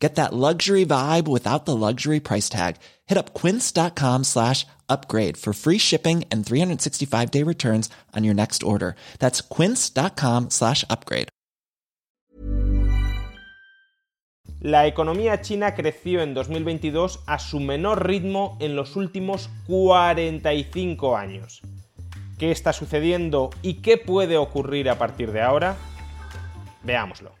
Get that luxury vibe without the luxury price tag. Hit up quince.com slash upgrade for free shipping and 365 day returns on your next order. That's quince.com slash upgrade. La economía china creció en 2022 a su menor ritmo en los últimos 45 años. ¿Qué está sucediendo y qué puede ocurrir a partir de ahora? Veámoslo.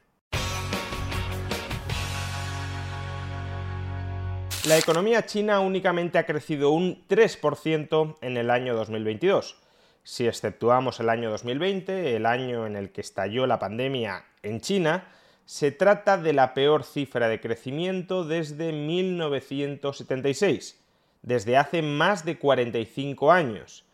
La economía china únicamente ha crecido un 3% en el año 2022. Si exceptuamos el año 2020, el año en el que estalló la pandemia en China, se trata de la peor cifra de crecimiento desde 1976, desde hace más de 45 años.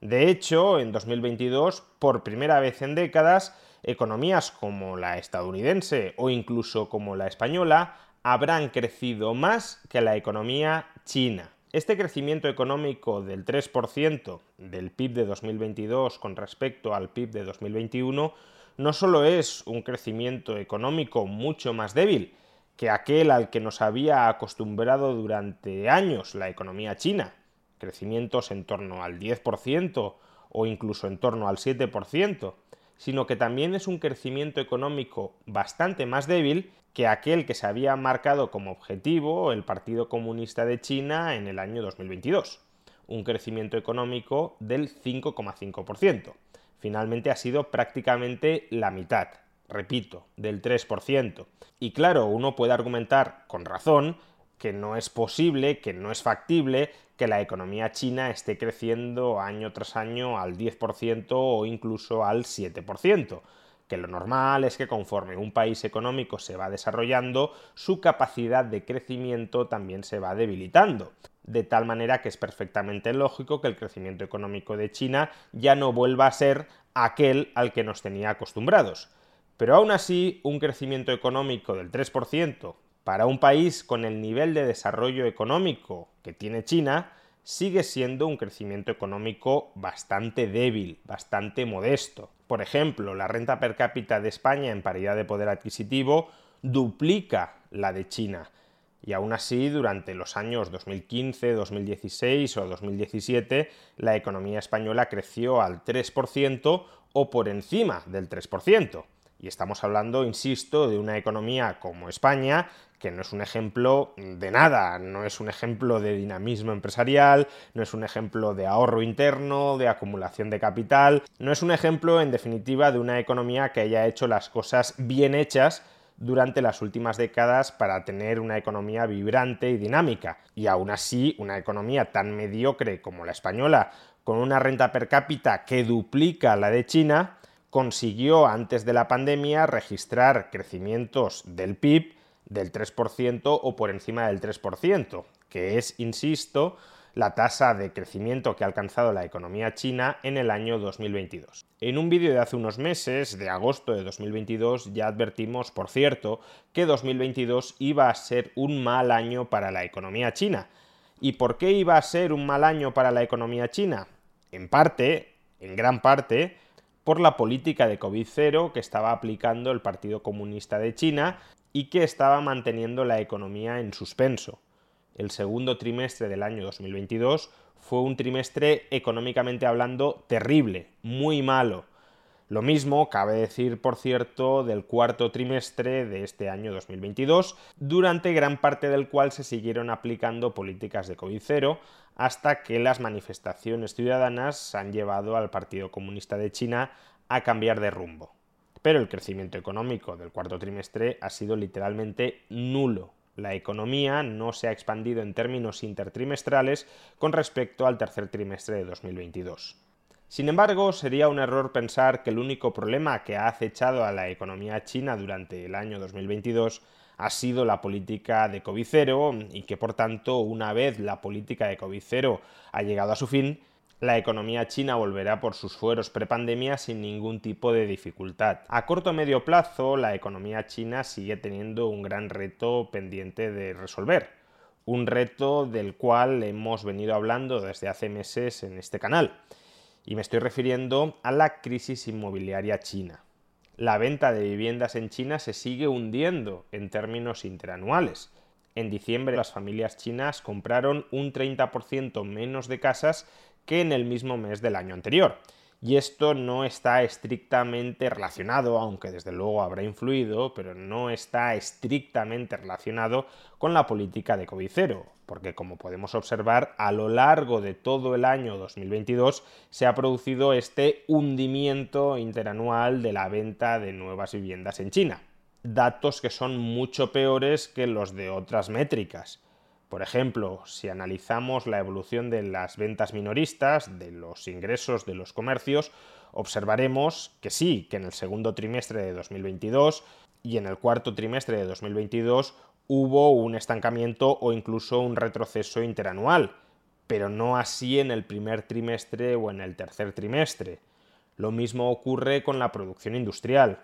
De hecho, en 2022, por primera vez en décadas, economías como la estadounidense o incluso como la española habrán crecido más que la economía china. Este crecimiento económico del 3% del PIB de 2022 con respecto al PIB de 2021 no solo es un crecimiento económico mucho más débil que aquel al que nos había acostumbrado durante años la economía china, crecimientos en torno al 10% o incluso en torno al 7%, sino que también es un crecimiento económico bastante más débil que aquel que se había marcado como objetivo el Partido Comunista de China en el año 2022, un crecimiento económico del 5,5%. Finalmente ha sido prácticamente la mitad, repito, del 3%. Y claro, uno puede argumentar con razón que no es posible, que no es factible que la economía china esté creciendo año tras año al 10% o incluso al 7% que lo normal es que conforme un país económico se va desarrollando, su capacidad de crecimiento también se va debilitando. De tal manera que es perfectamente lógico que el crecimiento económico de China ya no vuelva a ser aquel al que nos tenía acostumbrados. Pero aún así, un crecimiento económico del 3% para un país con el nivel de desarrollo económico que tiene China sigue siendo un crecimiento económico bastante débil, bastante modesto. Por ejemplo, la renta per cápita de España en paridad de poder adquisitivo duplica la de China. Y aún así, durante los años 2015, 2016 o 2017, la economía española creció al 3% o por encima del 3%. Y estamos hablando, insisto, de una economía como España, que no es un ejemplo de nada, no es un ejemplo de dinamismo empresarial, no es un ejemplo de ahorro interno, de acumulación de capital, no es un ejemplo, en definitiva, de una economía que haya hecho las cosas bien hechas durante las últimas décadas para tener una economía vibrante y dinámica. Y aún así, una economía tan mediocre como la española, con una renta per cápita que duplica la de China, consiguió antes de la pandemia registrar crecimientos del PIB del 3% o por encima del 3%, que es, insisto, la tasa de crecimiento que ha alcanzado la economía china en el año 2022. En un vídeo de hace unos meses, de agosto de 2022, ya advertimos, por cierto, que 2022 iba a ser un mal año para la economía china. ¿Y por qué iba a ser un mal año para la economía china? En parte, en gran parte, por la política de COVID-0 que estaba aplicando el Partido Comunista de China y que estaba manteniendo la economía en suspenso. El segundo trimestre del año 2022 fue un trimestre económicamente hablando terrible, muy malo. Lo mismo cabe decir, por cierto, del cuarto trimestre de este año 2022, durante gran parte del cual se siguieron aplicando políticas de COVID-0 hasta que las manifestaciones ciudadanas han llevado al Partido Comunista de China a cambiar de rumbo. Pero el crecimiento económico del cuarto trimestre ha sido literalmente nulo. La economía no se ha expandido en términos intertrimestrales con respecto al tercer trimestre de 2022. Sin embargo, sería un error pensar que el único problema que ha acechado a la economía china durante el año 2022 ha sido la política de COVID-0 y que por tanto una vez la política de COVID-0 ha llegado a su fin, la economía china volverá por sus fueros prepandemia sin ningún tipo de dificultad. A corto o medio plazo, la economía china sigue teniendo un gran reto pendiente de resolver. Un reto del cual hemos venido hablando desde hace meses en este canal. Y me estoy refiriendo a la crisis inmobiliaria china. La venta de viviendas en China se sigue hundiendo en términos interanuales. En diciembre las familias chinas compraron un 30% menos de casas que en el mismo mes del año anterior. Y esto no está estrictamente relacionado, aunque desde luego habrá influido, pero no está estrictamente relacionado con la política de COVID cero, porque como podemos observar, a lo largo de todo el año 2022 se ha producido este hundimiento interanual de la venta de nuevas viviendas en China. Datos que son mucho peores que los de otras métricas. Por ejemplo, si analizamos la evolución de las ventas minoristas, de los ingresos de los comercios, observaremos que sí, que en el segundo trimestre de 2022 y en el cuarto trimestre de 2022 hubo un estancamiento o incluso un retroceso interanual, pero no así en el primer trimestre o en el tercer trimestre. Lo mismo ocurre con la producción industrial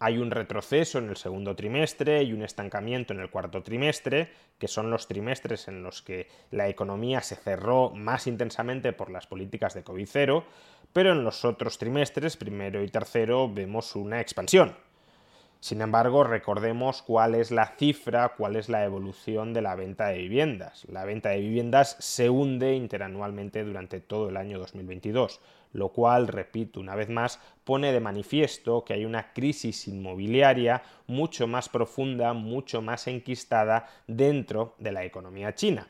hay un retroceso en el segundo trimestre y un estancamiento en el cuarto trimestre, que son los trimestres en los que la economía se cerró más intensamente por las políticas de COVID cero, pero en los otros trimestres, primero y tercero, vemos una expansión. Sin embargo, recordemos cuál es la cifra, cuál es la evolución de la venta de viviendas. La venta de viviendas se hunde interanualmente durante todo el año 2022, lo cual, repito una vez más, pone de manifiesto que hay una crisis inmobiliaria mucho más profunda, mucho más enquistada dentro de la economía china.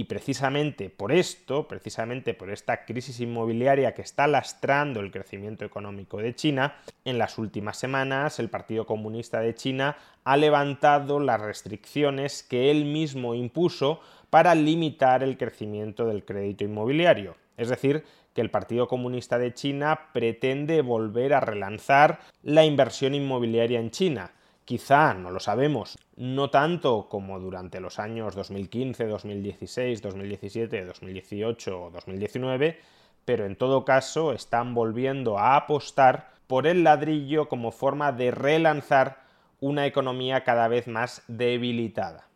Y precisamente por esto, precisamente por esta crisis inmobiliaria que está lastrando el crecimiento económico de China, en las últimas semanas el Partido Comunista de China ha levantado las restricciones que él mismo impuso para limitar el crecimiento del crédito inmobiliario. Es decir, que el Partido Comunista de China pretende volver a relanzar la inversión inmobiliaria en China Quizá, no lo sabemos, no tanto como durante los años 2015, 2016, 2017, 2018 o 2019, pero en todo caso están volviendo a apostar por el ladrillo como forma de relanzar una economía cada vez más debilitada.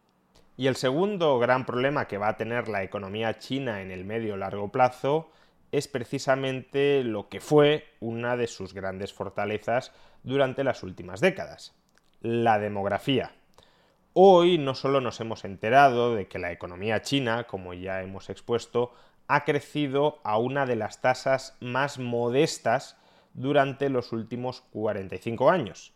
Y el segundo gran problema que va a tener la economía china en el medio largo plazo es precisamente lo que fue una de sus grandes fortalezas durante las últimas décadas, la demografía. Hoy no solo nos hemos enterado de que la economía china, como ya hemos expuesto, ha crecido a una de las tasas más modestas durante los últimos 45 años.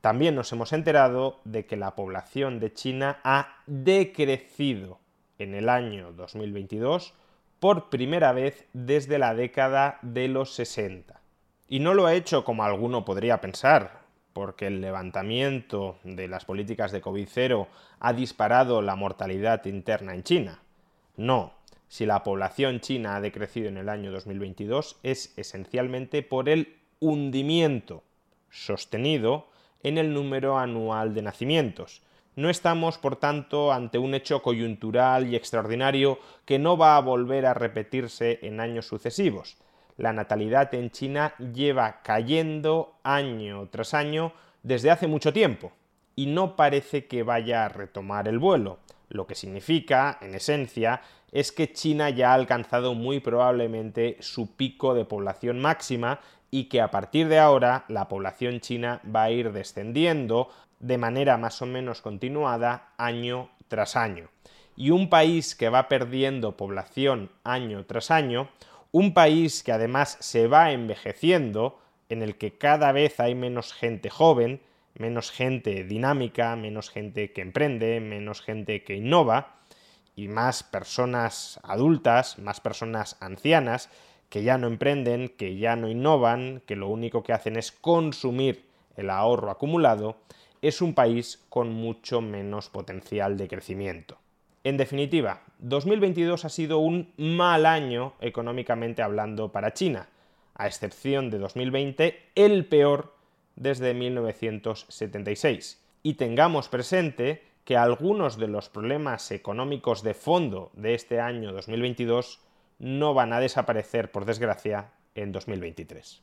También nos hemos enterado de que la población de China ha decrecido en el año 2022 por primera vez desde la década de los 60. Y no lo ha hecho como alguno podría pensar, porque el levantamiento de las políticas de COVID cero ha disparado la mortalidad interna en China. No, si la población china ha decrecido en el año 2022 es esencialmente por el hundimiento sostenido en el número anual de nacimientos. No estamos, por tanto, ante un hecho coyuntural y extraordinario que no va a volver a repetirse en años sucesivos la natalidad en China lleva cayendo año tras año desde hace mucho tiempo y no parece que vaya a retomar el vuelo, lo que significa, en esencia, es que China ya ha alcanzado muy probablemente su pico de población máxima y que a partir de ahora la población china va a ir descendiendo de manera más o menos continuada año tras año. Y un país que va perdiendo población año tras año, un país que además se va envejeciendo, en el que cada vez hay menos gente joven, menos gente dinámica, menos gente que emprende, menos gente que innova, y más personas adultas, más personas ancianas, que ya no emprenden, que ya no innovan, que lo único que hacen es consumir el ahorro acumulado, es un país con mucho menos potencial de crecimiento. En definitiva, 2022 ha sido un mal año económicamente hablando para China, a excepción de 2020, el peor desde 1976. Y tengamos presente que algunos de los problemas económicos de fondo de este año 2022 no van a desaparecer, por desgracia, en 2023.